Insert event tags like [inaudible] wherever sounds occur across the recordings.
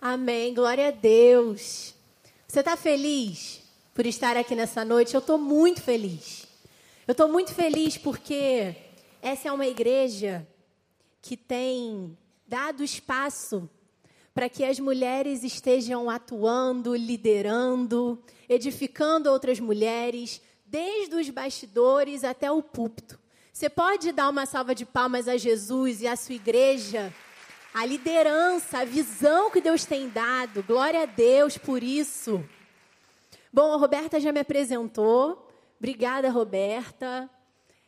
Amém. Glória a Deus. Você está feliz por estar aqui nessa noite? Eu estou muito feliz. Eu estou muito feliz porque essa é uma igreja que tem dado espaço para que as mulheres estejam atuando, liderando, edificando outras mulheres, desde os bastidores até o púlpito. Você pode dar uma salva de palmas a Jesus e à sua igreja? A liderança, a visão que Deus tem dado. Glória a Deus por isso. Bom, a Roberta já me apresentou. Obrigada, Roberta.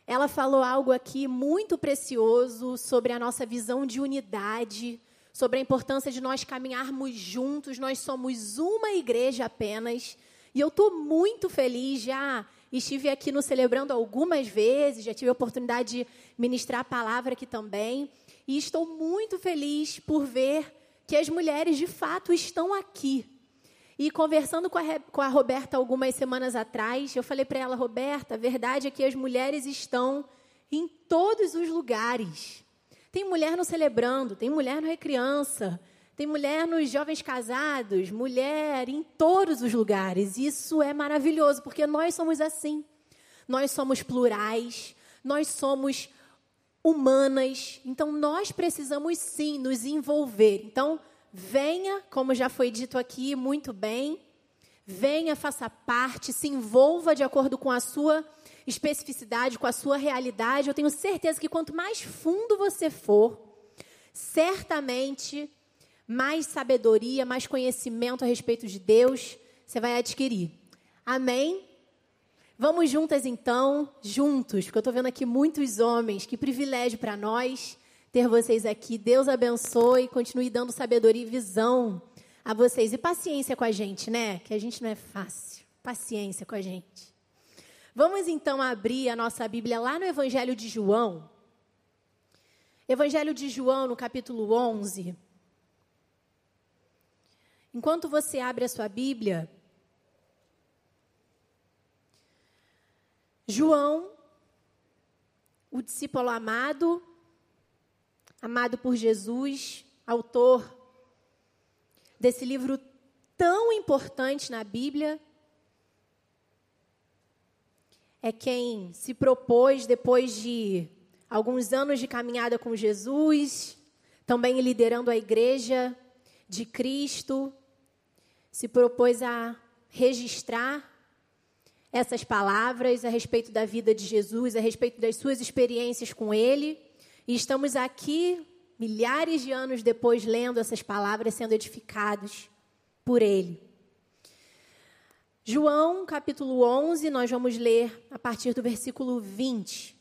Ela falou algo aqui muito precioso sobre a nossa visão de unidade, sobre a importância de nós caminharmos juntos. Nós somos uma igreja apenas. E eu estou muito feliz já. Estive aqui no Celebrando algumas vezes, já tive a oportunidade de ministrar a palavra aqui também. E estou muito feliz por ver que as mulheres de fato estão aqui. E conversando com a, com a Roberta algumas semanas atrás, eu falei para ela, Roberta, a verdade é que as mulheres estão em todos os lugares. Tem mulher no Celebrando, tem mulher no Recriança, tem mulher nos Jovens Casados, mulher em todos os lugares. Isso é maravilhoso, porque nós somos assim. Nós somos plurais, nós somos humanas. Então, nós precisamos sim nos envolver. Então, venha, como já foi dito aqui muito bem, venha, faça parte, se envolva de acordo com a sua especificidade, com a sua realidade. Eu tenho certeza que quanto mais fundo você for, certamente mais sabedoria, mais conhecimento a respeito de Deus você vai adquirir. Amém? Vamos juntas então, juntos, porque eu estou vendo aqui muitos homens. Que privilégio para nós ter vocês aqui. Deus abençoe, continue dando sabedoria e visão a vocês. E paciência com a gente, né? Que a gente não é fácil. Paciência com a gente. Vamos então abrir a nossa Bíblia lá no Evangelho de João. Evangelho de João, no capítulo 11. Enquanto você abre a sua Bíblia, João, o discípulo amado, amado por Jesus, autor desse livro tão importante na Bíblia, é quem se propôs, depois de alguns anos de caminhada com Jesus, também liderando a igreja de Cristo, se propôs a registrar essas palavras a respeito da vida de Jesus, a respeito das suas experiências com Ele. E estamos aqui, milhares de anos depois, lendo essas palavras, sendo edificados por Ele. João, capítulo 11, nós vamos ler a partir do versículo 20.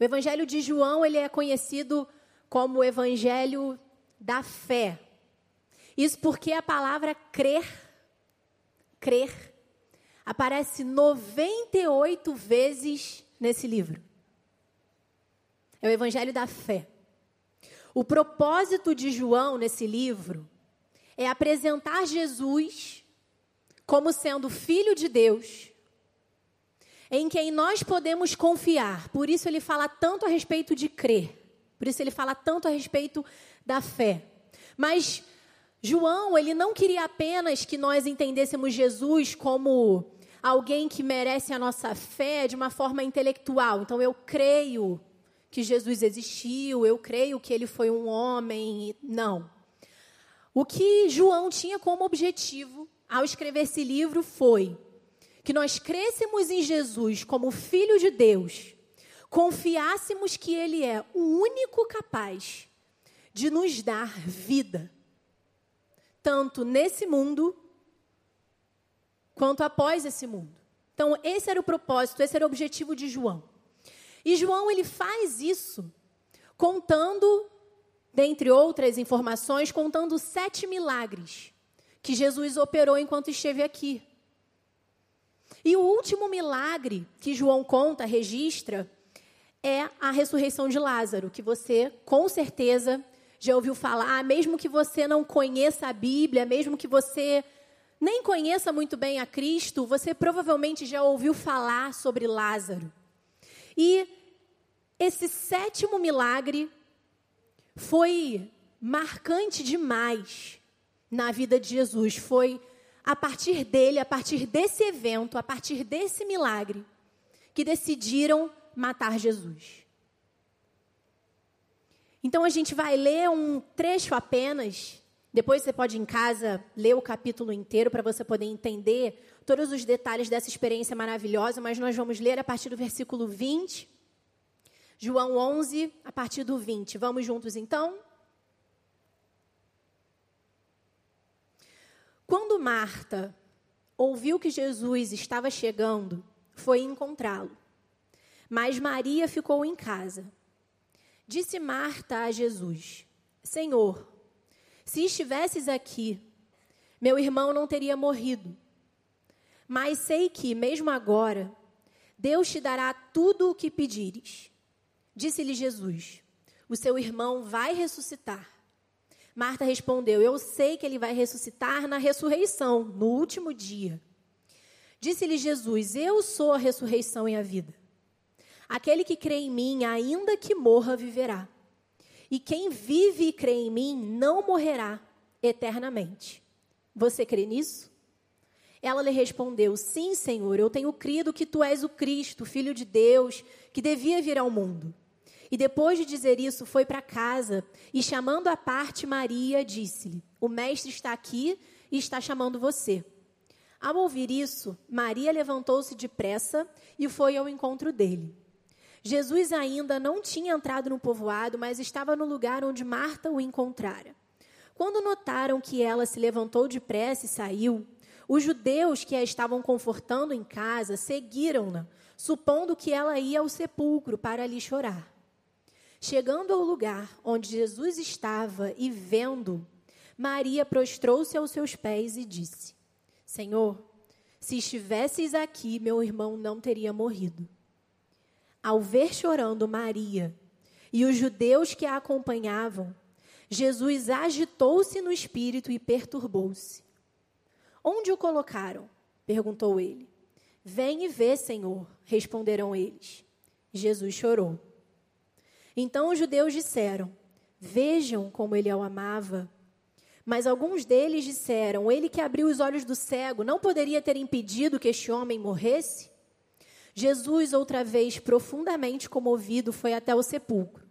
O Evangelho de João, ele é conhecido como o Evangelho da fé. Isso porque a palavra crer, crer, aparece 98 vezes nesse livro. É o Evangelho da Fé. O propósito de João nesse livro é apresentar Jesus como sendo filho de Deus, em quem nós podemos confiar. Por isso ele fala tanto a respeito de crer. Por isso ele fala tanto a respeito da fé. Mas João, ele não queria apenas que nós entendêssemos Jesus como alguém que merece a nossa fé de uma forma intelectual. Então, eu creio que Jesus existiu, eu creio que ele foi um homem. Não. O que João tinha como objetivo ao escrever esse livro foi que nós crêssemos em Jesus como Filho de Deus, confiássemos que Ele é o único capaz de nos dar vida, tanto nesse mundo quanto após esse mundo. Então, esse era o propósito, esse era o objetivo de João. E João ele faz isso contando, dentre outras informações, contando sete milagres que Jesus operou enquanto esteve aqui. E o último milagre que João conta, registra, é a ressurreição de Lázaro, que você com certeza já ouviu falar, mesmo que você não conheça a Bíblia, mesmo que você nem conheça muito bem a Cristo, você provavelmente já ouviu falar sobre Lázaro. E esse sétimo milagre foi marcante demais, na vida de Jesus. Foi a partir dele, a partir desse evento, a partir desse milagre, que decidiram matar Jesus. Então a gente vai ler um trecho apenas. Depois você pode ir em casa ler o capítulo inteiro para você poder entender todos os detalhes dessa experiência maravilhosa, mas nós vamos ler a partir do versículo 20. João 11, a partir do 20. Vamos juntos então? Quando Marta ouviu que Jesus estava chegando, foi encontrá-lo. Mas Maria ficou em casa. Disse Marta a Jesus: Senhor, se estivesses aqui, meu irmão não teria morrido. Mas sei que, mesmo agora, Deus te dará tudo o que pedires. Disse-lhe Jesus: O seu irmão vai ressuscitar. Marta respondeu: Eu sei que ele vai ressuscitar na ressurreição, no último dia. Disse-lhe Jesus: Eu sou a ressurreição e a vida. Aquele que crê em mim, ainda que morra, viverá. E quem vive e crê em mim não morrerá eternamente. Você crê nisso? Ela lhe respondeu: Sim, Senhor, eu tenho crido que tu és o Cristo, filho de Deus, que devia vir ao mundo. E depois de dizer isso, foi para casa e, chamando à parte Maria, disse-lhe: O mestre está aqui e está chamando você. Ao ouvir isso, Maria levantou-se depressa e foi ao encontro dele. Jesus ainda não tinha entrado no povoado, mas estava no lugar onde Marta o encontrara. Quando notaram que ela se levantou depressa e saiu, os judeus que a estavam confortando em casa seguiram-na, supondo que ela ia ao sepulcro para ali chorar. Chegando ao lugar onde Jesus estava e vendo, Maria prostrou-se aos seus pés e disse: Senhor, se estivesses aqui, meu irmão não teria morrido. Ao ver chorando Maria e os judeus que a acompanhavam, Jesus agitou-se no espírito e perturbou-se. Onde o colocaram? perguntou ele. Vem e vê, Senhor, responderam eles. Jesus chorou. Então os judeus disseram: Vejam como ele o amava. Mas alguns deles disseram: Ele que abriu os olhos do cego não poderia ter impedido que este homem morresse? Jesus, outra vez profundamente comovido, foi até o sepulcro.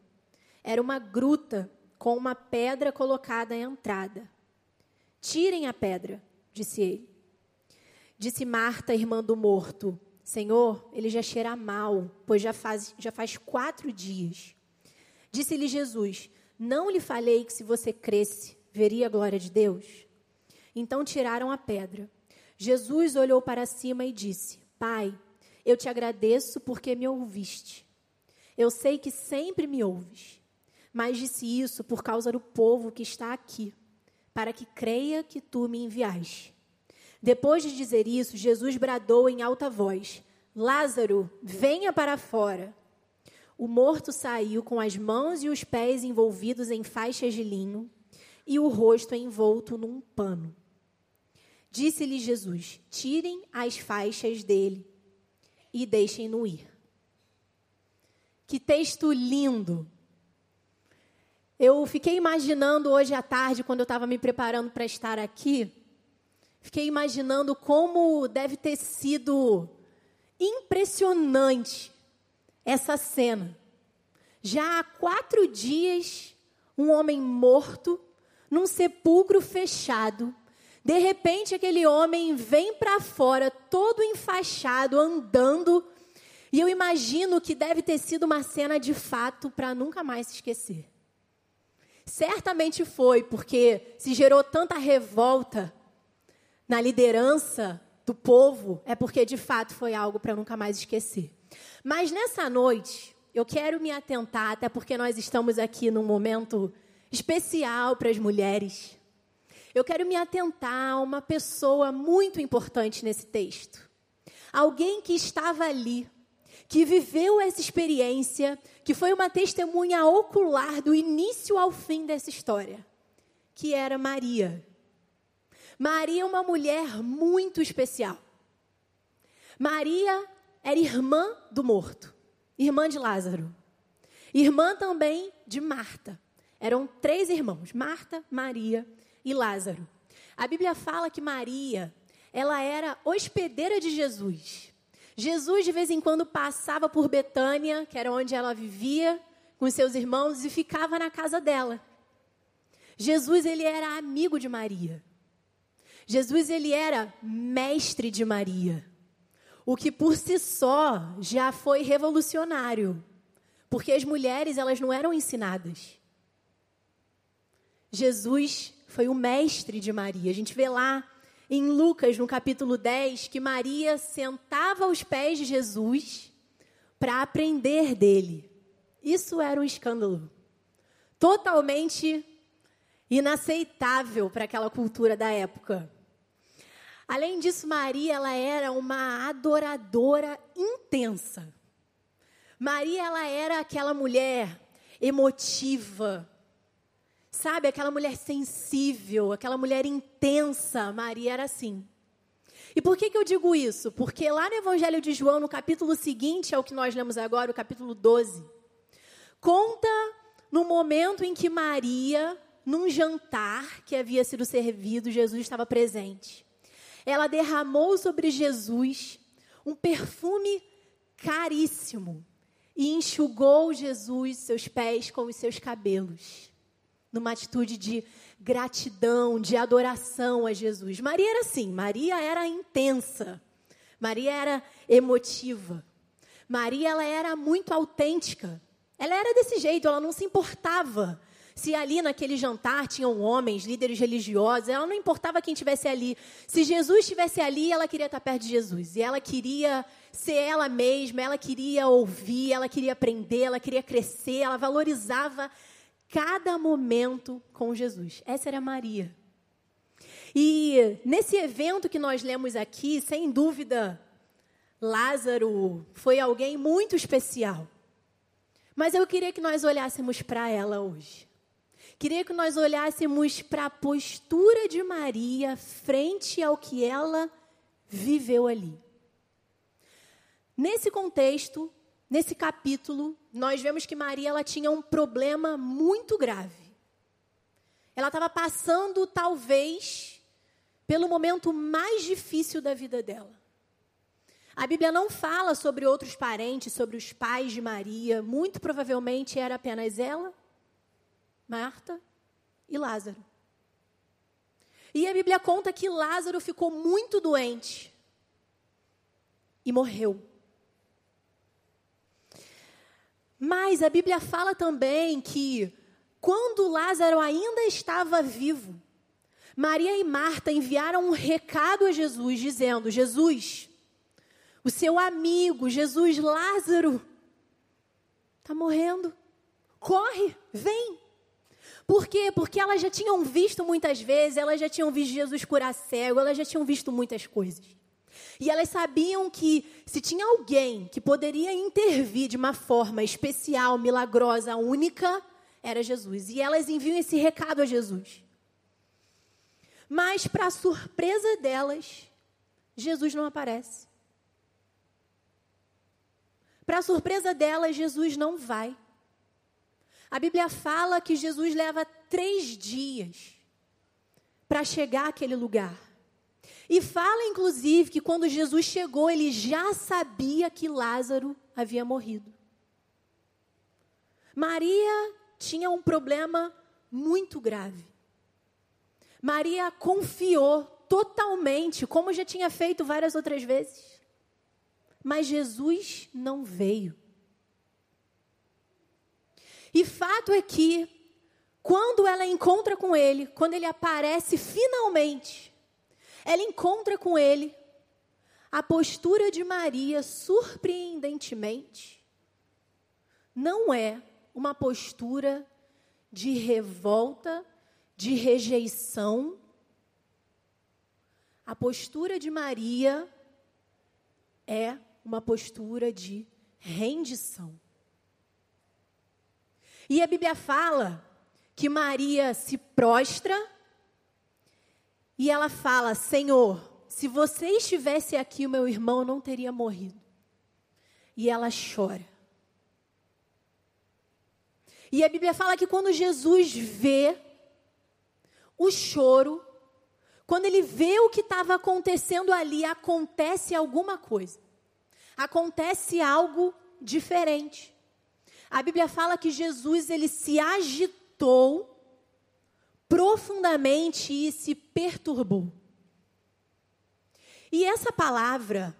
Era uma gruta com uma pedra colocada à entrada. Tirem a pedra, disse ele. Disse Marta, irmã do morto: Senhor, ele já cheira mal, pois já faz, já faz quatro dias. Disse-lhe Jesus: Não lhe falei que se você cresce, veria a glória de Deus? Então tiraram a pedra. Jesus olhou para cima e disse: Pai, eu te agradeço porque me ouviste. Eu sei que sempre me ouves, mas disse isso por causa do povo que está aqui, para que creia que tu me enviaste. Depois de dizer isso, Jesus bradou em alta voz: Lázaro, venha para fora. O morto saiu com as mãos e os pés envolvidos em faixas de linho e o rosto envolto num pano. Disse-lhe Jesus: Tirem as faixas dele e deixem-no ir. Que texto lindo! Eu fiquei imaginando hoje à tarde, quando eu estava me preparando para estar aqui, fiquei imaginando como deve ter sido impressionante essa cena. Já há quatro dias, um homem morto, num sepulcro fechado. De repente, aquele homem vem para fora, todo enfaixado, andando. E eu imagino que deve ter sido uma cena de fato para nunca mais se esquecer. Certamente foi, porque se gerou tanta revolta na liderança do povo, é porque de fato foi algo para nunca mais esquecer. Mas nessa noite, eu quero me atentar, até porque nós estamos aqui num momento especial para as mulheres. Eu quero me atentar a uma pessoa muito importante nesse texto. Alguém que estava ali, que viveu essa experiência, que foi uma testemunha ocular do início ao fim dessa história, que era Maria. Maria é uma mulher muito especial. Maria era irmã do morto, irmã de Lázaro, irmã também de Marta. Eram três irmãos, Marta, Maria e Lázaro. A Bíblia fala que Maria, ela era hospedeira de Jesus. Jesus de vez em quando passava por Betânia, que era onde ela vivia com seus irmãos e ficava na casa dela. Jesus ele era amigo de Maria. Jesus ele era mestre de Maria. O que por si só já foi revolucionário, porque as mulheres elas não eram ensinadas. Jesus foi o mestre de Maria. A gente vê lá em Lucas, no capítulo 10, que Maria sentava aos pés de Jesus para aprender dele. Isso era um escândalo. Totalmente inaceitável para aquela cultura da época. Além disso, Maria ela era uma adoradora intensa. Maria ela era aquela mulher emotiva, Sabe, aquela mulher sensível, aquela mulher intensa, Maria era assim. E por que, que eu digo isso? Porque lá no Evangelho de João, no capítulo seguinte ao que nós lemos agora, o capítulo 12, conta no momento em que Maria, num jantar que havia sido servido, Jesus estava presente. Ela derramou sobre Jesus um perfume caríssimo e enxugou Jesus, seus pés, com os seus cabelos numa atitude de gratidão, de adoração a Jesus. Maria era assim, Maria era intensa. Maria era emotiva. Maria ela era muito autêntica. Ela era desse jeito, ela não se importava se ali naquele jantar tinham homens, líderes religiosos, ela não importava quem estivesse ali. Se Jesus estivesse ali, ela queria estar perto de Jesus. E ela queria ser ela mesma, ela queria ouvir, ela queria aprender, ela queria crescer, ela valorizava cada momento com Jesus. Essa era Maria. E nesse evento que nós lemos aqui, sem dúvida, Lázaro foi alguém muito especial. Mas eu queria que nós olhássemos para ela hoje. Queria que nós olhássemos para a postura de Maria frente ao que ela viveu ali. Nesse contexto, Nesse capítulo, nós vemos que Maria ela tinha um problema muito grave. Ela estava passando, talvez, pelo momento mais difícil da vida dela. A Bíblia não fala sobre outros parentes, sobre os pais de Maria. Muito provavelmente era apenas ela, Marta e Lázaro. E a Bíblia conta que Lázaro ficou muito doente e morreu. Mas a Bíblia fala também que quando Lázaro ainda estava vivo, Maria e Marta enviaram um recado a Jesus dizendo: Jesus, o seu amigo, Jesus Lázaro, está morrendo. Corre, vem. Por quê? Porque elas já tinham visto muitas vezes, elas já tinham visto Jesus curar cego, elas já tinham visto muitas coisas. E elas sabiam que se tinha alguém que poderia intervir de uma forma especial, milagrosa, única, era Jesus. E elas enviam esse recado a Jesus. Mas, para surpresa delas, Jesus não aparece. Para surpresa delas, Jesus não vai. A Bíblia fala que Jesus leva três dias para chegar àquele lugar. E fala, inclusive, que quando Jesus chegou, ele já sabia que Lázaro havia morrido. Maria tinha um problema muito grave. Maria confiou totalmente, como já tinha feito várias outras vezes. Mas Jesus não veio. E fato é que, quando ela encontra com ele, quando ele aparece finalmente, ela encontra com ele a postura de Maria, surpreendentemente, não é uma postura de revolta, de rejeição. A postura de Maria é uma postura de rendição. E a Bíblia fala que Maria se prostra e ela fala: Senhor, se você estivesse aqui, o meu irmão não teria morrido. E ela chora. E a Bíblia fala que quando Jesus vê o choro, quando ele vê o que estava acontecendo ali, acontece alguma coisa. Acontece algo diferente. A Bíblia fala que Jesus ele se agitou profundamente e se perturbou. E essa palavra,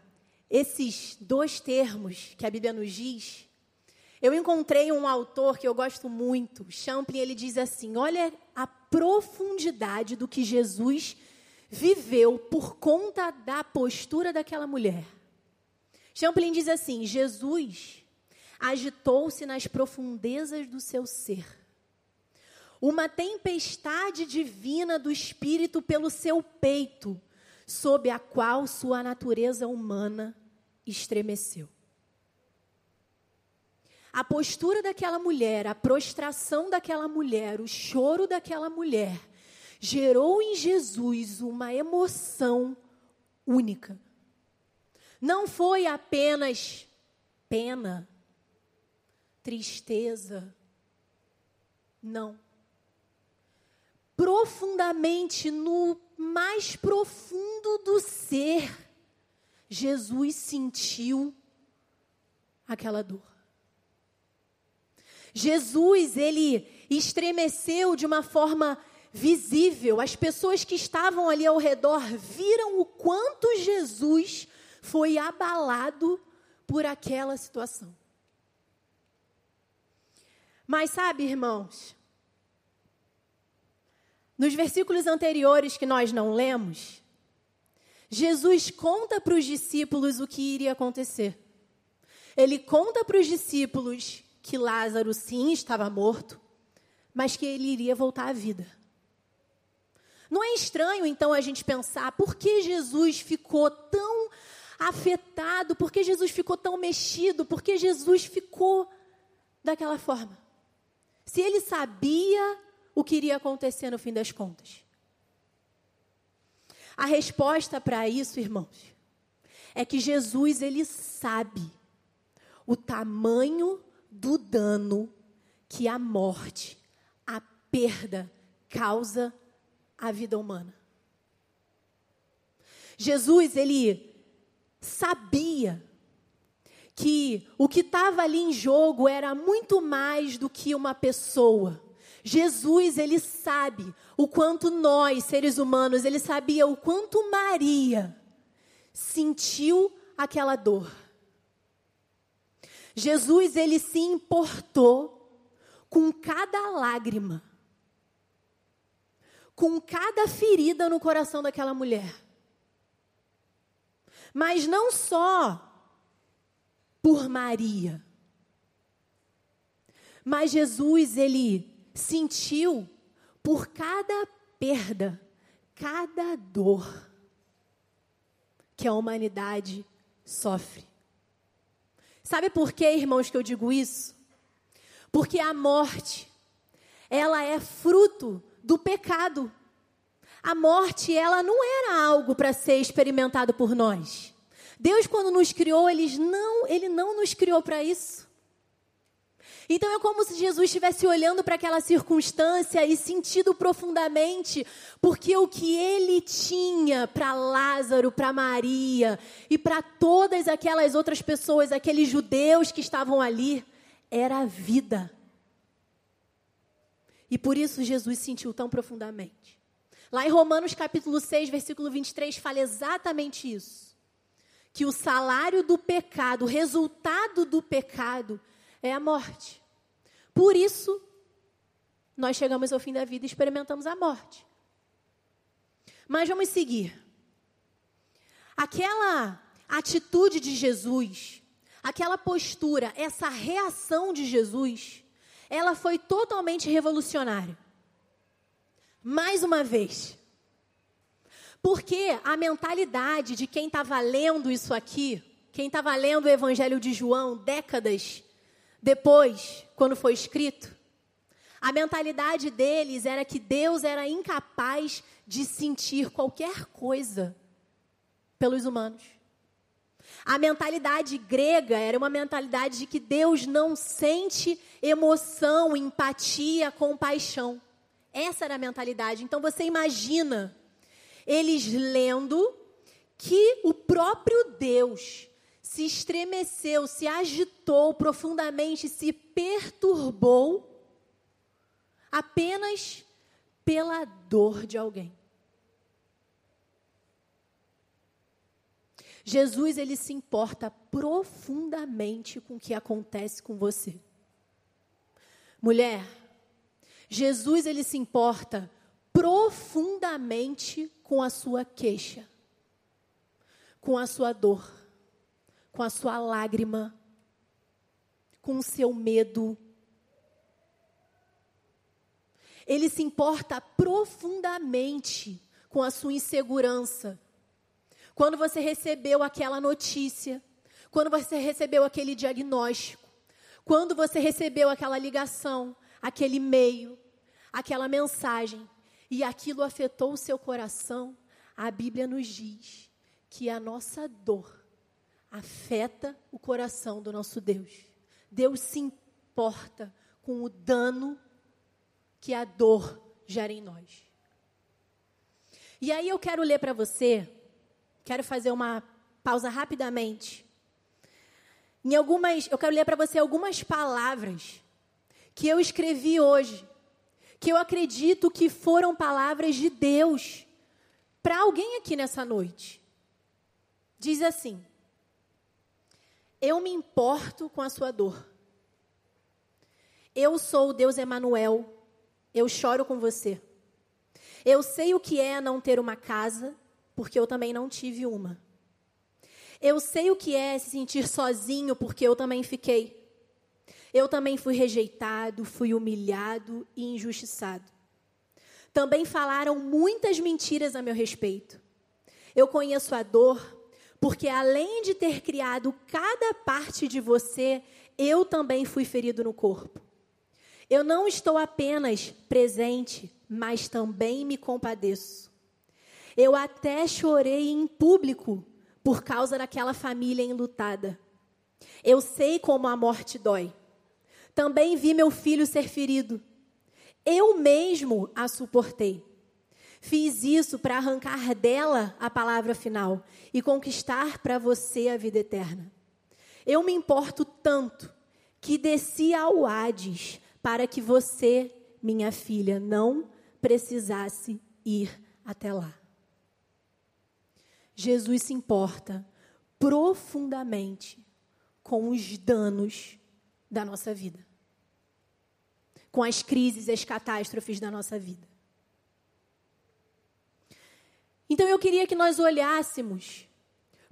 esses dois termos que a Bíblia nos diz, eu encontrei um autor que eu gosto muito, Champlin, ele diz assim: olha a profundidade do que Jesus viveu por conta da postura daquela mulher. Champlin diz assim: Jesus agitou-se nas profundezas do seu ser. Uma tempestade divina do espírito pelo seu peito sob a qual sua natureza humana estremeceu. A postura daquela mulher, a prostração daquela mulher, o choro daquela mulher, gerou em Jesus uma emoção única. Não foi apenas pena, tristeza. Não. Profundamente no mais profundo do ser, Jesus sentiu aquela dor. Jesus, ele estremeceu de uma forma visível. As pessoas que estavam ali ao redor viram o quanto Jesus foi abalado por aquela situação. Mas sabe, irmãos, nos versículos anteriores que nós não lemos, Jesus conta para os discípulos o que iria acontecer. Ele conta para os discípulos que Lázaro sim estava morto, mas que ele iria voltar à vida. Não é estranho então a gente pensar por que Jesus ficou tão afetado, por que Jesus ficou tão mexido, por que Jesus ficou daquela forma? Se ele sabia o que iria acontecer no fim das contas? A resposta para isso, irmãos, é que Jesus ele sabe o tamanho do dano que a morte, a perda causa à vida humana. Jesus ele sabia que o que estava ali em jogo era muito mais do que uma pessoa Jesus, ele sabe o quanto nós, seres humanos, ele sabia o quanto Maria sentiu aquela dor. Jesus, ele se importou com cada lágrima, com cada ferida no coração daquela mulher. Mas não só por Maria, mas Jesus, ele sentiu por cada perda, cada dor que a humanidade sofre. Sabe por que, irmãos, que eu digo isso? Porque a morte, ela é fruto do pecado. A morte, ela não era algo para ser experimentado por nós. Deus, quando nos criou, ele não, ele não nos criou para isso. Então é como se Jesus estivesse olhando para aquela circunstância e sentindo profundamente, porque o que ele tinha para Lázaro, para Maria e para todas aquelas outras pessoas, aqueles judeus que estavam ali, era a vida. E por isso Jesus sentiu tão profundamente. Lá em Romanos capítulo 6, versículo 23, fala exatamente isso. Que o salário do pecado, o resultado do pecado, é a morte. Por isso, nós chegamos ao fim da vida e experimentamos a morte. Mas vamos seguir. Aquela atitude de Jesus, aquela postura, essa reação de Jesus, ela foi totalmente revolucionária. Mais uma vez. Porque a mentalidade de quem estava lendo isso aqui, quem estava lendo o Evangelho de João décadas depois, quando foi escrito, a mentalidade deles era que Deus era incapaz de sentir qualquer coisa pelos humanos. A mentalidade grega era uma mentalidade de que Deus não sente emoção, empatia, compaixão. Essa era a mentalidade. Então você imagina eles lendo que o próprio Deus se estremeceu, se agitou profundamente, se perturbou apenas pela dor de alguém. Jesus ele se importa profundamente com o que acontece com você. Mulher, Jesus ele se importa profundamente com a sua queixa, com a sua dor, com a sua lágrima, com o seu medo. Ele se importa profundamente com a sua insegurança. Quando você recebeu aquela notícia, quando você recebeu aquele diagnóstico, quando você recebeu aquela ligação, aquele e-mail, aquela mensagem, e aquilo afetou o seu coração, a Bíblia nos diz que a nossa dor afeta o coração do nosso Deus. Deus se importa com o dano que a dor gera em nós. E aí eu quero ler para você, quero fazer uma pausa rapidamente. Em algumas, eu quero ler para você algumas palavras que eu escrevi hoje, que eu acredito que foram palavras de Deus para alguém aqui nessa noite. Diz assim: Eu me importo com a sua dor. Eu sou o Deus Emanuel. Eu choro com você. Eu sei o que é não ter uma casa, porque eu também não tive uma. Eu sei o que é se sentir sozinho, porque eu também fiquei. Eu também fui rejeitado, fui humilhado e injustiçado. Também falaram muitas mentiras a meu respeito. Eu conheço a dor, porque além de ter criado cada parte de você, eu também fui ferido no corpo. Eu não estou apenas presente, mas também me compadeço. Eu até chorei em público por causa daquela família enlutada. Eu sei como a morte dói. Também vi meu filho ser ferido. Eu mesmo a suportei. Fiz isso para arrancar dela a palavra final e conquistar para você a vida eterna. Eu me importo tanto que desci ao Hades para que você, minha filha, não precisasse ir até lá. Jesus se importa profundamente com os danos da nossa vida, com as crises e as catástrofes da nossa vida. Então eu queria que nós olhássemos,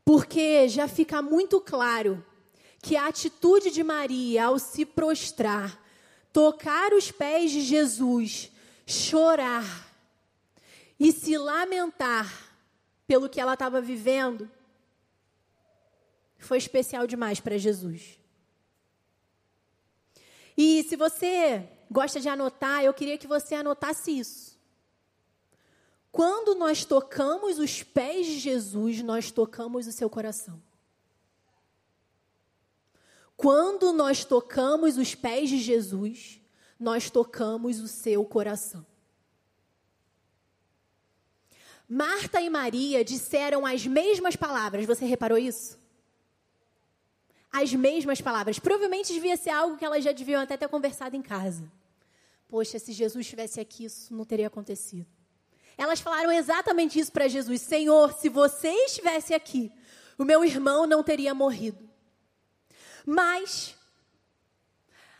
porque já fica muito claro que a atitude de Maria ao se prostrar, tocar os pés de Jesus, chorar e se lamentar pelo que ela estava vivendo, foi especial demais para Jesus. E se você gosta de anotar, eu queria que você anotasse isso. Quando nós tocamos os pés de Jesus, nós tocamos o seu coração. Quando nós tocamos os pés de Jesus, nós tocamos o seu coração. Marta e Maria disseram as mesmas palavras. Você reparou isso? As mesmas palavras. Provavelmente devia ser algo que elas já deviam até ter conversado em casa. Poxa, se Jesus estivesse aqui, isso não teria acontecido. Elas falaram exatamente isso para Jesus: Senhor, se você estivesse aqui, o meu irmão não teria morrido. Mas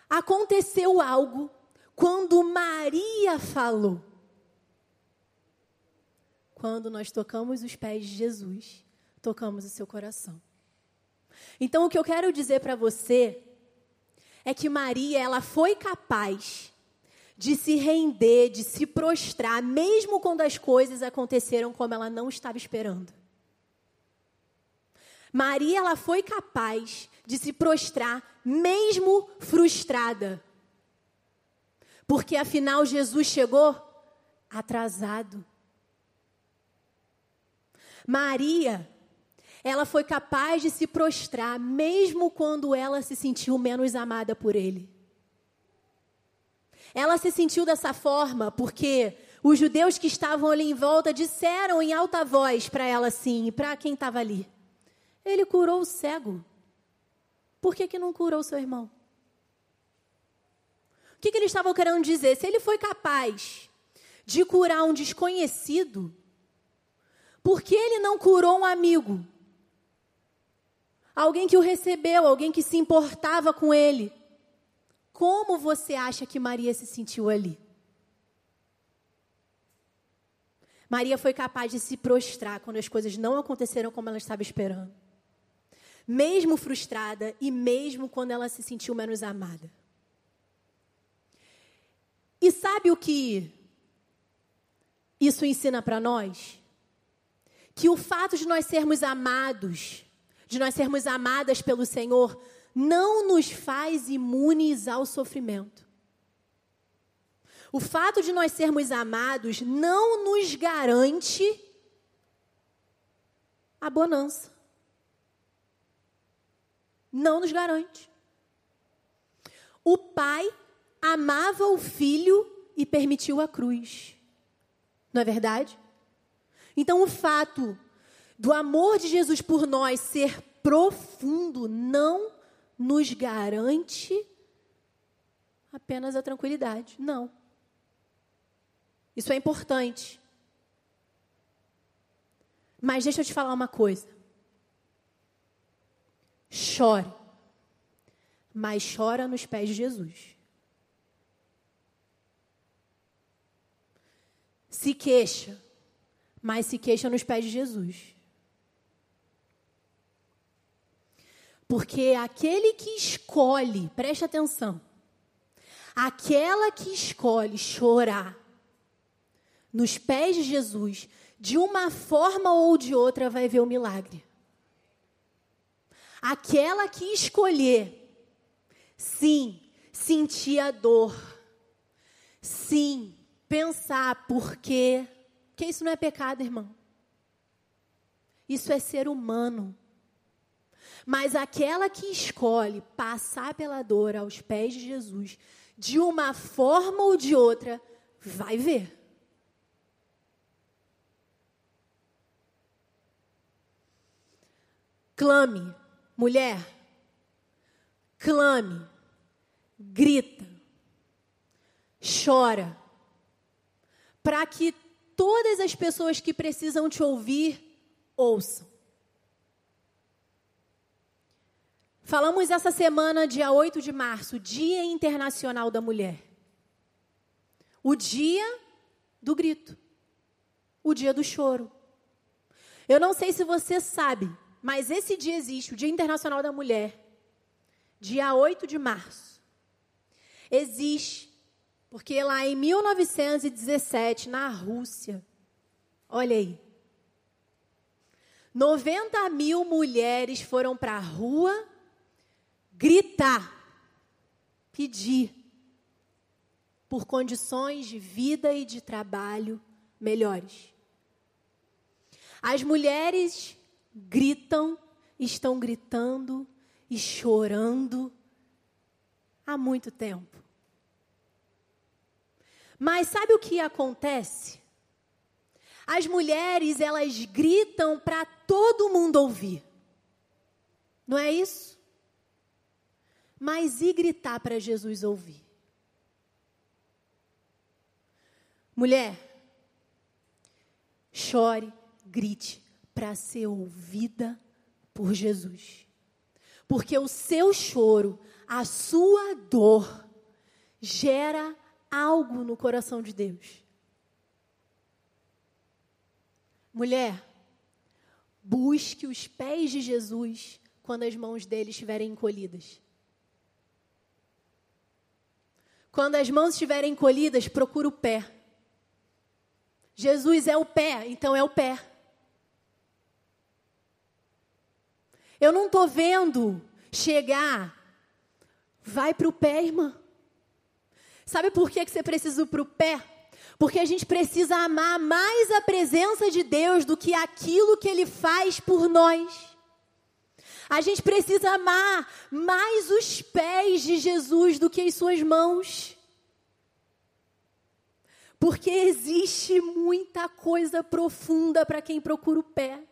aconteceu algo quando Maria falou. Quando nós tocamos os pés de Jesus, tocamos o seu coração. Então, o que eu quero dizer para você é que Maria, ela foi capaz de se render, de se prostrar, mesmo quando as coisas aconteceram como ela não estava esperando. Maria, ela foi capaz de se prostrar, mesmo frustrada. Porque afinal Jesus chegou atrasado. Maria, ela foi capaz de se prostrar, mesmo quando ela se sentiu menos amada por ele. Ela se sentiu dessa forma porque os judeus que estavam ali em volta disseram em alta voz para ela assim, para quem estava ali: Ele curou o cego. Por que, que não curou seu irmão? O que, que eles estavam querendo dizer? Se ele foi capaz de curar um desconhecido, por que ele não curou um amigo? Alguém que o recebeu, alguém que se importava com ele. Como você acha que Maria se sentiu ali? Maria foi capaz de se prostrar quando as coisas não aconteceram como ela estava esperando. Mesmo frustrada e mesmo quando ela se sentiu menos amada. E sabe o que isso ensina para nós? Que o fato de nós sermos amados, de nós sermos amadas pelo Senhor, não nos faz imunes ao sofrimento. O fato de nós sermos amados não nos garante a bonança. Não nos garante. O pai amava o filho e permitiu a cruz. Não é verdade? Então, o fato do amor de Jesus por nós ser profundo não nos garante apenas a tranquilidade. Não. Isso é importante. Mas deixa eu te falar uma coisa. Chore. Mas chora nos pés de Jesus. Se queixa, mas se queixa nos pés de Jesus. Porque aquele que escolhe, preste atenção, aquela que escolhe chorar nos pés de Jesus, de uma forma ou de outra, vai ver o milagre. Aquela que escolher, sim, sentir a dor, sim, pensar por quê, porque isso não é pecado, irmão. Isso é ser humano. Mas aquela que escolhe passar pela dor aos pés de Jesus, de uma forma ou de outra, vai ver. Clame, mulher, clame, grita, chora, para que todas as pessoas que precisam te ouvir ouçam. Falamos essa semana, dia 8 de março, Dia Internacional da Mulher. O dia do grito. O dia do choro. Eu não sei se você sabe, mas esse dia existe, o Dia Internacional da Mulher. Dia 8 de março. Existe, porque lá em 1917, na Rússia, olha aí, 90 mil mulheres foram para a rua gritar, pedir por condições de vida e de trabalho melhores. As mulheres gritam, estão gritando e chorando há muito tempo. Mas sabe o que acontece? As mulheres, elas gritam para todo mundo ouvir. Não é isso? Mas e gritar para Jesus ouvir? Mulher, chore, grite para ser ouvida por Jesus. Porque o seu choro, a sua dor, gera algo no coração de Deus. Mulher, busque os pés de Jesus quando as mãos dele estiverem encolhidas. Quando as mãos estiverem encolhidas, procura o pé. Jesus é o pé, então é o pé. Eu não estou vendo chegar. Vai para o pé, irmã. Sabe por que, que você precisa ir para o pé? Porque a gente precisa amar mais a presença de Deus do que aquilo que Ele faz por nós. A gente precisa amar mais os pés de Jesus do que as suas mãos. Porque existe muita coisa profunda para quem procura o pé.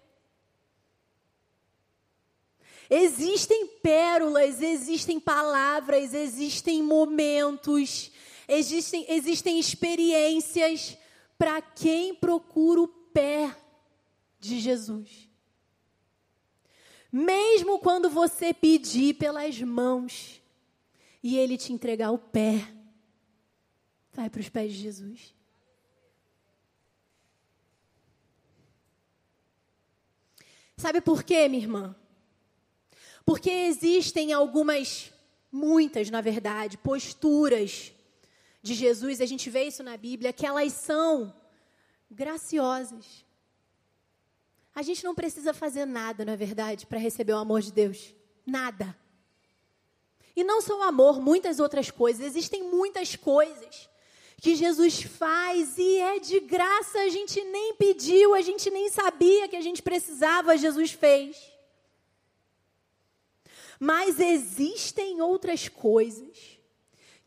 Existem pérolas, existem palavras, existem momentos, existem, existem experiências para quem procura o pé de Jesus. Mesmo quando você pedir pelas mãos e ele te entregar o pé, vai para os pés de Jesus. Sabe por quê, minha irmã? Porque existem algumas, muitas na verdade, posturas de Jesus, a gente vê isso na Bíblia, que elas são graciosas. A gente não precisa fazer nada, na verdade, para receber o amor de Deus. Nada. E não só o amor, muitas outras coisas. Existem muitas coisas que Jesus faz e é de graça, a gente nem pediu, a gente nem sabia que a gente precisava, Jesus fez. Mas existem outras coisas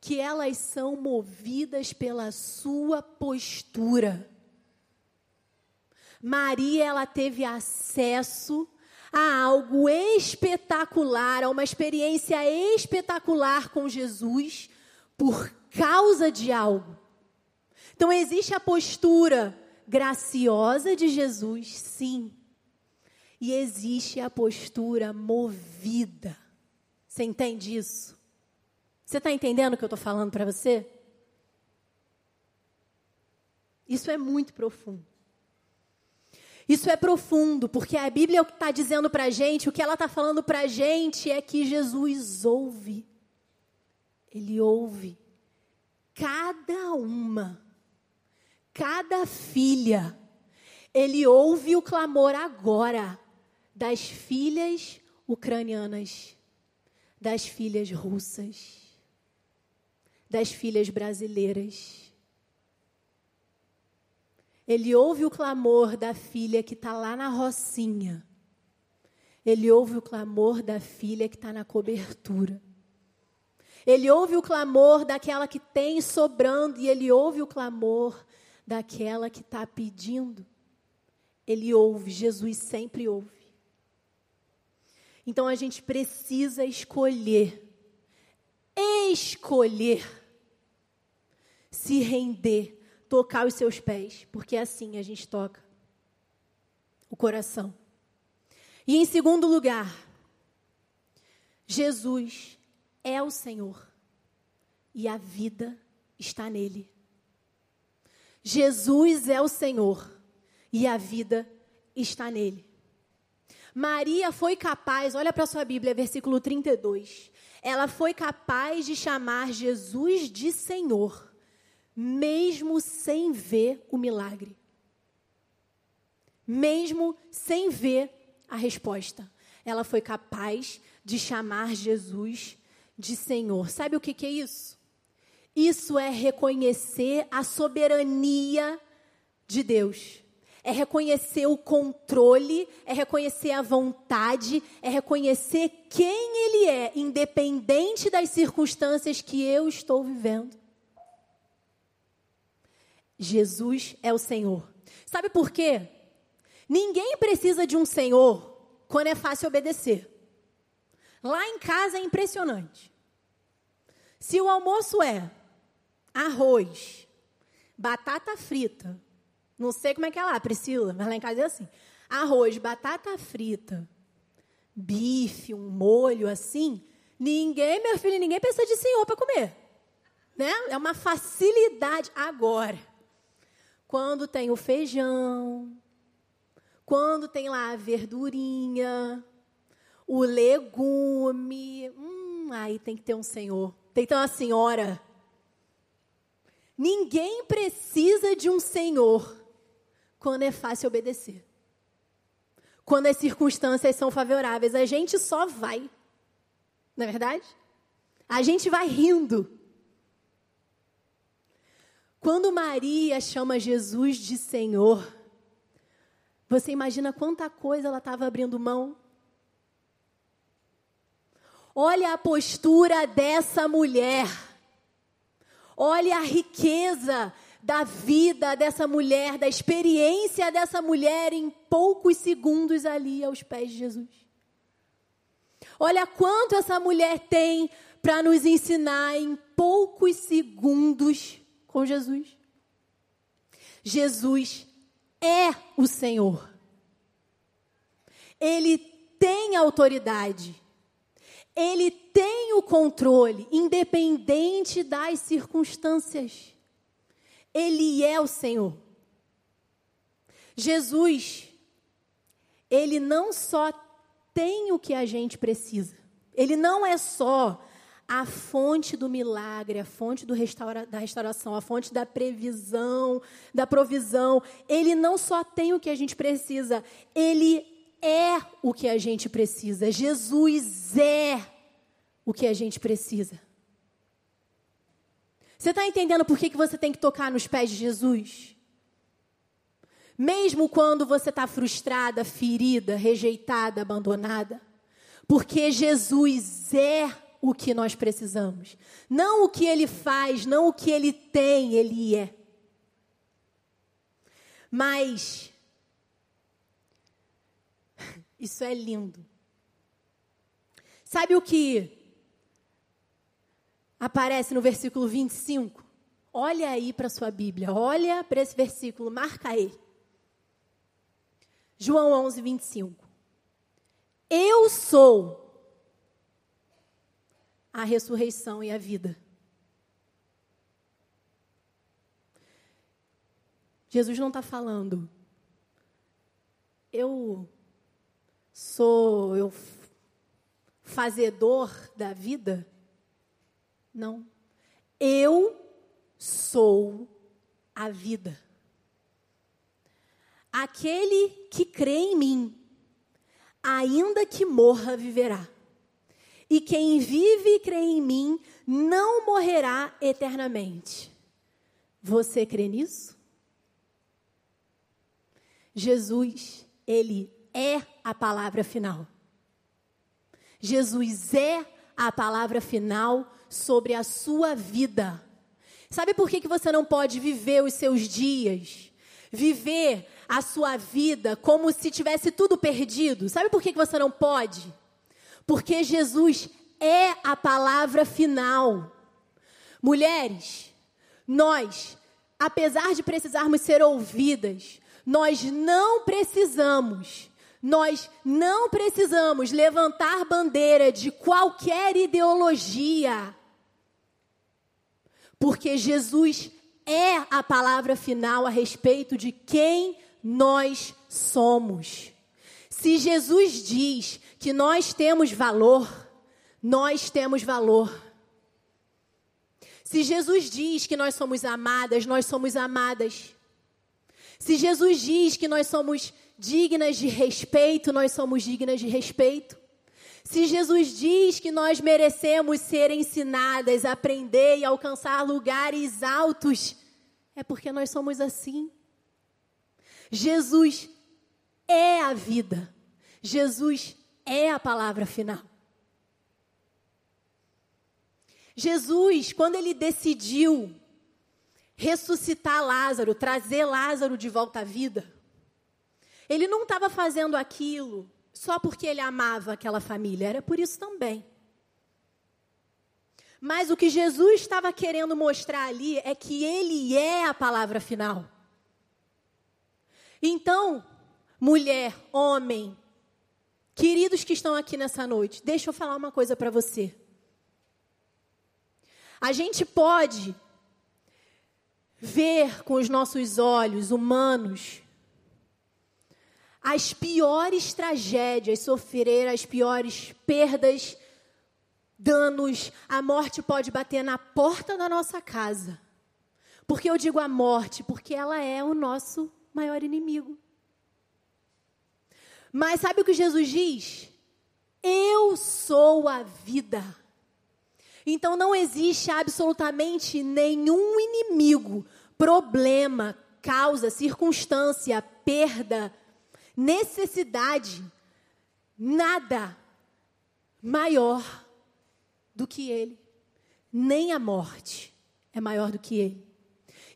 que elas são movidas pela sua postura. Maria, ela teve acesso a algo espetacular, a uma experiência espetacular com Jesus por causa de algo. Então existe a postura graciosa de Jesus, sim. E existe a postura movida. Você entende isso? Você está entendendo o que eu estou falando para você? Isso é muito profundo. Isso é profundo, porque a Bíblia está dizendo para a gente, o que ela está falando para a gente é que Jesus ouve. Ele ouve cada uma, cada filha. Ele ouve o clamor agora das filhas ucranianas, das filhas russas, das filhas brasileiras ele ouve o clamor da filha que está lá na rocinha. Ele ouve o clamor da filha que está na cobertura. Ele ouve o clamor daquela que tem sobrando e ele ouve o clamor daquela que está pedindo. Ele ouve, Jesus sempre ouve. Então a gente precisa escolher, escolher se render tocar os seus pés, porque é assim a gente toca o coração. E em segundo lugar, Jesus é o Senhor e a vida está nele. Jesus é o Senhor e a vida está nele. Maria foi capaz, olha para sua Bíblia, versículo 32. Ela foi capaz de chamar Jesus de Senhor mesmo sem ver o milagre. Mesmo sem ver a resposta. Ela foi capaz de chamar Jesus de Senhor. Sabe o que, que é isso? Isso é reconhecer a soberania de Deus. É reconhecer o controle, é reconhecer a vontade, é reconhecer quem Ele é, independente das circunstâncias que eu estou vivendo. Jesus é o Senhor. Sabe por quê? Ninguém precisa de um Senhor quando é fácil obedecer. Lá em casa é impressionante. Se o almoço é arroz, batata frita, não sei como é que é lá, Priscila, mas lá em casa é assim: arroz, batata frita, bife, um molho assim. Ninguém, meu filho, ninguém precisa de senhor para comer. Né? É uma facilidade. Agora, quando tem o feijão, quando tem lá a verdurinha, o legume, hum, aí tem que ter um senhor, tem que ter uma senhora. Ninguém precisa de um senhor quando é fácil obedecer. Quando as circunstâncias são favoráveis, a gente só vai. Não é verdade? A gente vai rindo. Quando Maria chama Jesus de Senhor, você imagina quanta coisa ela estava abrindo mão? Olha a postura dessa mulher. Olha a riqueza da vida dessa mulher, da experiência dessa mulher em poucos segundos ali aos pés de Jesus. Olha quanto essa mulher tem para nos ensinar em poucos segundos com Jesus. Jesus é o Senhor. Ele tem autoridade. Ele tem o controle, independente das circunstâncias. Ele é o Senhor. Jesus, ele não só tem o que a gente precisa, ele não é só a fonte do milagre, a fonte restaura, da restauração, a fonte da previsão, da provisão. Ele não só tem o que a gente precisa, ele é o que a gente precisa. Jesus é o que a gente precisa. Você está entendendo por que, que você tem que tocar nos pés de Jesus? Mesmo quando você está frustrada, ferida, rejeitada, abandonada. Porque Jesus é o que nós precisamos. Não o que ele faz, não o que ele tem, ele é. Mas [laughs] isso é lindo. Sabe o que aparece no versículo 25? Olha aí para a sua Bíblia, olha para esse versículo, marca aí. João 11, 25. Eu sou a ressurreição e a vida. Jesus não está falando, eu sou eu fazedor da vida. Não. Eu sou a vida. Aquele que crê em mim, ainda que morra, viverá e quem vive e crê em mim não morrerá eternamente. Você crê nisso? Jesus, ele é a palavra final. Jesus é a palavra final sobre a sua vida. Sabe por que, que você não pode viver os seus dias? Viver a sua vida como se tivesse tudo perdido? Sabe por que, que você não pode? Porque Jesus é a palavra final. Mulheres, nós, apesar de precisarmos ser ouvidas, nós não precisamos, nós não precisamos levantar bandeira de qualquer ideologia, porque Jesus é a palavra final a respeito de quem nós somos. Se Jesus diz que nós temos valor, nós temos valor. Se Jesus diz que nós somos amadas, nós somos amadas. Se Jesus diz que nós somos dignas de respeito, nós somos dignas de respeito. Se Jesus diz que nós merecemos ser ensinadas, aprender e alcançar lugares altos, é porque nós somos assim. Jesus é a vida. Jesus é a palavra final. Jesus, quando ele decidiu ressuscitar Lázaro, trazer Lázaro de volta à vida, ele não estava fazendo aquilo só porque ele amava aquela família, era por isso também. Mas o que Jesus estava querendo mostrar ali é que ele é a palavra final. Então, mulher, homem, Queridos que estão aqui nessa noite, deixa eu falar uma coisa para você. A gente pode ver com os nossos olhos humanos as piores tragédias, sofrer as piores perdas, danos, a morte pode bater na porta da nossa casa. Por que eu digo a morte? Porque ela é o nosso maior inimigo. Mas sabe o que Jesus diz? Eu sou a vida. Então não existe absolutamente nenhum inimigo, problema, causa, circunstância, perda, necessidade, nada maior do que ele. Nem a morte é maior do que ele.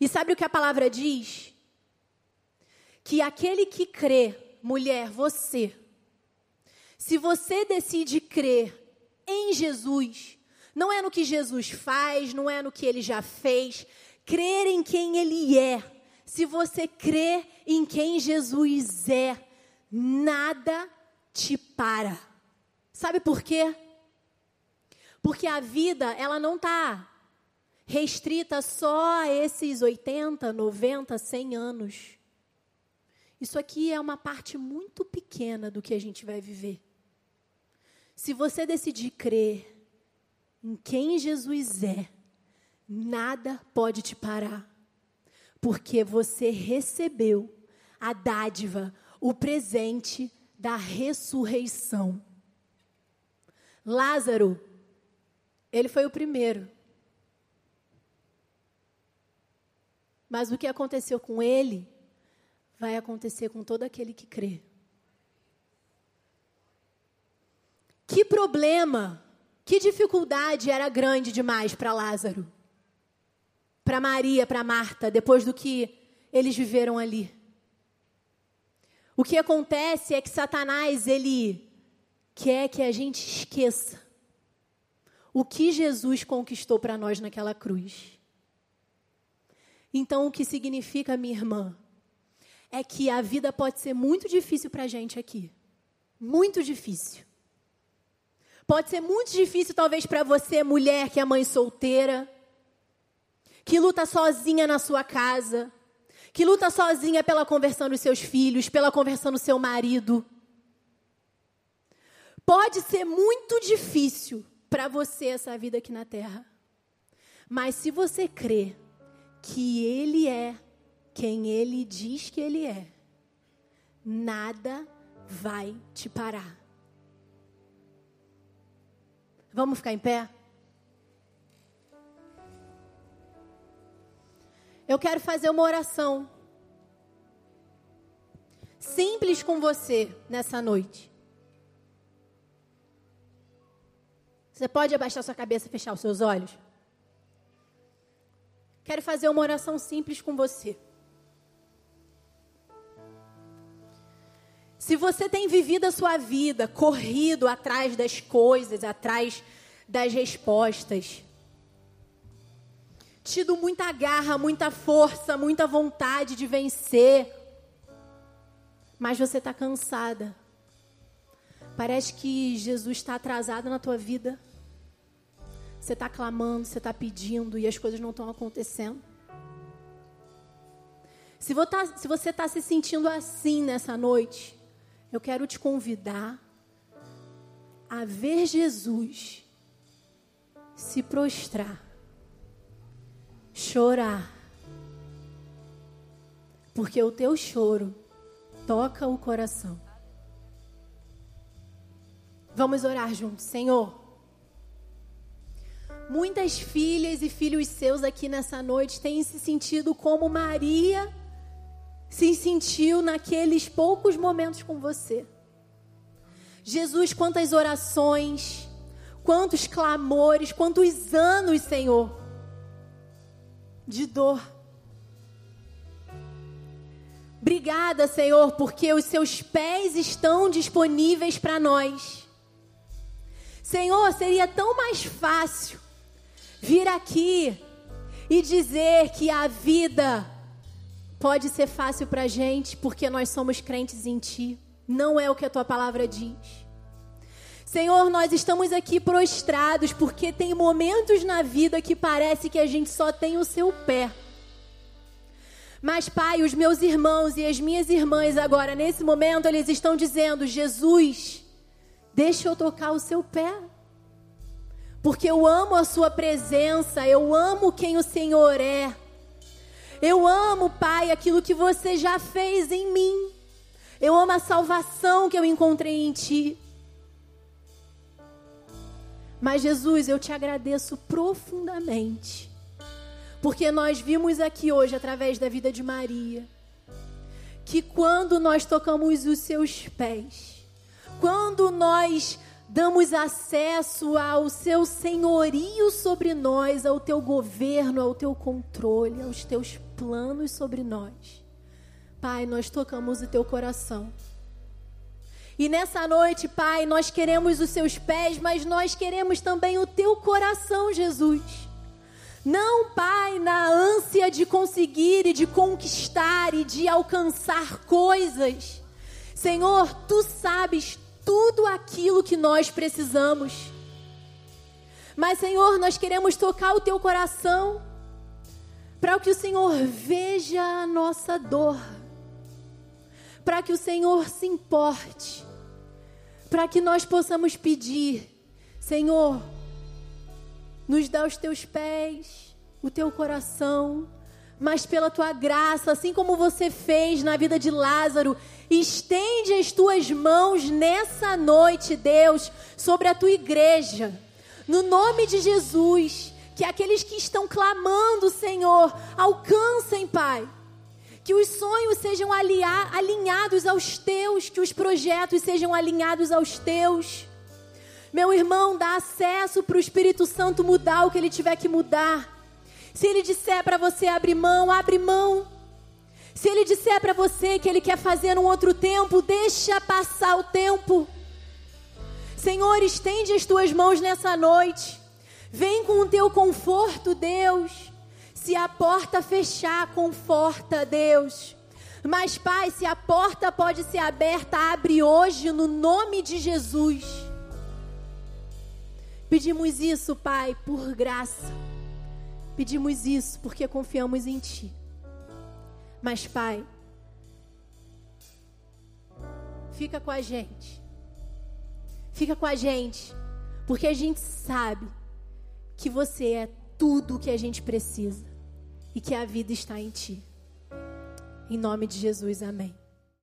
E sabe o que a palavra diz? Que aquele que crê, mulher, você, se você decide crer em Jesus, não é no que Jesus faz, não é no que ele já fez, crer em quem ele é. Se você crê em quem Jesus é, nada te para. Sabe por quê? Porque a vida, ela não está restrita só a esses 80, 90, 100 anos. Isso aqui é uma parte muito pequena do que a gente vai viver. Se você decidir crer em quem Jesus é, nada pode te parar, porque você recebeu a dádiva, o presente da ressurreição. Lázaro, ele foi o primeiro. Mas o que aconteceu com ele vai acontecer com todo aquele que crê. Que problema que dificuldade era grande demais para Lázaro? Para Maria, para Marta, depois do que eles viveram ali. O que acontece é que Satanás, ele quer que a gente esqueça o que Jesus conquistou para nós naquela cruz. Então, o que significa, minha irmã, é que a vida pode ser muito difícil para a gente aqui. Muito difícil. Pode ser muito difícil, talvez, para você, mulher que é mãe solteira, que luta sozinha na sua casa, que luta sozinha pela conversão dos seus filhos, pela conversão do seu marido. Pode ser muito difícil para você essa vida aqui na terra. Mas se você crê que Ele é quem Ele diz que Ele é, nada vai te parar. Vamos ficar em pé? Eu quero fazer uma oração simples com você nessa noite. Você pode abaixar sua cabeça e fechar os seus olhos? Quero fazer uma oração simples com você. Se você tem vivido a sua vida, corrido atrás das coisas, atrás das respostas, tido muita garra, muita força, muita vontade de vencer, mas você está cansada. Parece que Jesus está atrasado na tua vida. Você está clamando, você está pedindo e as coisas não estão acontecendo. Se você está se sentindo assim nessa noite, eu quero te convidar a ver Jesus se prostrar, chorar, porque o teu choro toca o coração. Vamos orar juntos, Senhor. Muitas filhas e filhos seus aqui nessa noite têm se sentido como Maria se sentiu naqueles poucos momentos com você. Jesus, quantas orações, quantos clamores, quantos anos, Senhor, de dor. Obrigada, Senhor, porque os seus pés estão disponíveis para nós. Senhor, seria tão mais fácil vir aqui e dizer que a vida pode ser fácil para a gente porque nós somos crentes em Ti. Não é o que a Tua palavra diz. Senhor, nós estamos aqui prostrados porque tem momentos na vida que parece que a gente só tem o Seu pé. Mas, Pai, os meus irmãos e as minhas irmãs agora, nesse momento, eles estão dizendo: Jesus, deixa eu tocar o Seu pé. Porque eu amo a Sua presença, eu amo quem o Senhor é. Eu amo, Pai, aquilo que você já fez em mim. Eu amo a salvação que eu encontrei em Ti. Mas, Jesus, eu te agradeço profundamente. Porque nós vimos aqui hoje, através da vida de Maria, que quando nós tocamos os seus pés, quando nós damos acesso ao seu senhorio sobre nós, ao teu governo, ao teu controle, aos teus planos sobre nós. Pai, nós tocamos o teu coração. E nessa noite, Pai, nós queremos os seus pés, mas nós queremos também o teu coração, Jesus. Não, Pai, na ânsia de conseguir e de conquistar e de alcançar coisas. Senhor, tu sabes tudo aquilo que nós precisamos. Mas, Senhor, nós queremos tocar o teu coração para que o Senhor veja a nossa dor, para que o Senhor se importe, para que nós possamos pedir, Senhor, nos dá os teus pés, o teu coração, mas pela tua graça, assim como você fez na vida de Lázaro, estende as tuas mãos nessa noite, Deus, sobre a tua igreja. No nome de Jesus, que aqueles que estão clamando, Senhor, alcancem, Pai. Que os sonhos sejam alinhados aos teus, que os projetos sejam alinhados aos teus. Meu irmão, dá acesso para o Espírito Santo mudar o que ele tiver que mudar. Se ele disser para você abrir mão, abre mão. Se ele disser para você que ele quer fazer um outro tempo, deixa passar o tempo. Senhor, estende as tuas mãos nessa noite. Vem com o teu conforto, Deus. Se a porta fechar, conforta, Deus. Mas, Pai, se a porta pode ser aberta, abre hoje no nome de Jesus. Pedimos isso, Pai, por graça. Pedimos isso porque confiamos em Ti. Mas, Pai, fica com a gente. Fica com a gente, porque a gente sabe que você é tudo o que a gente precisa e que a vida está em Ti. Em nome de Jesus, amém.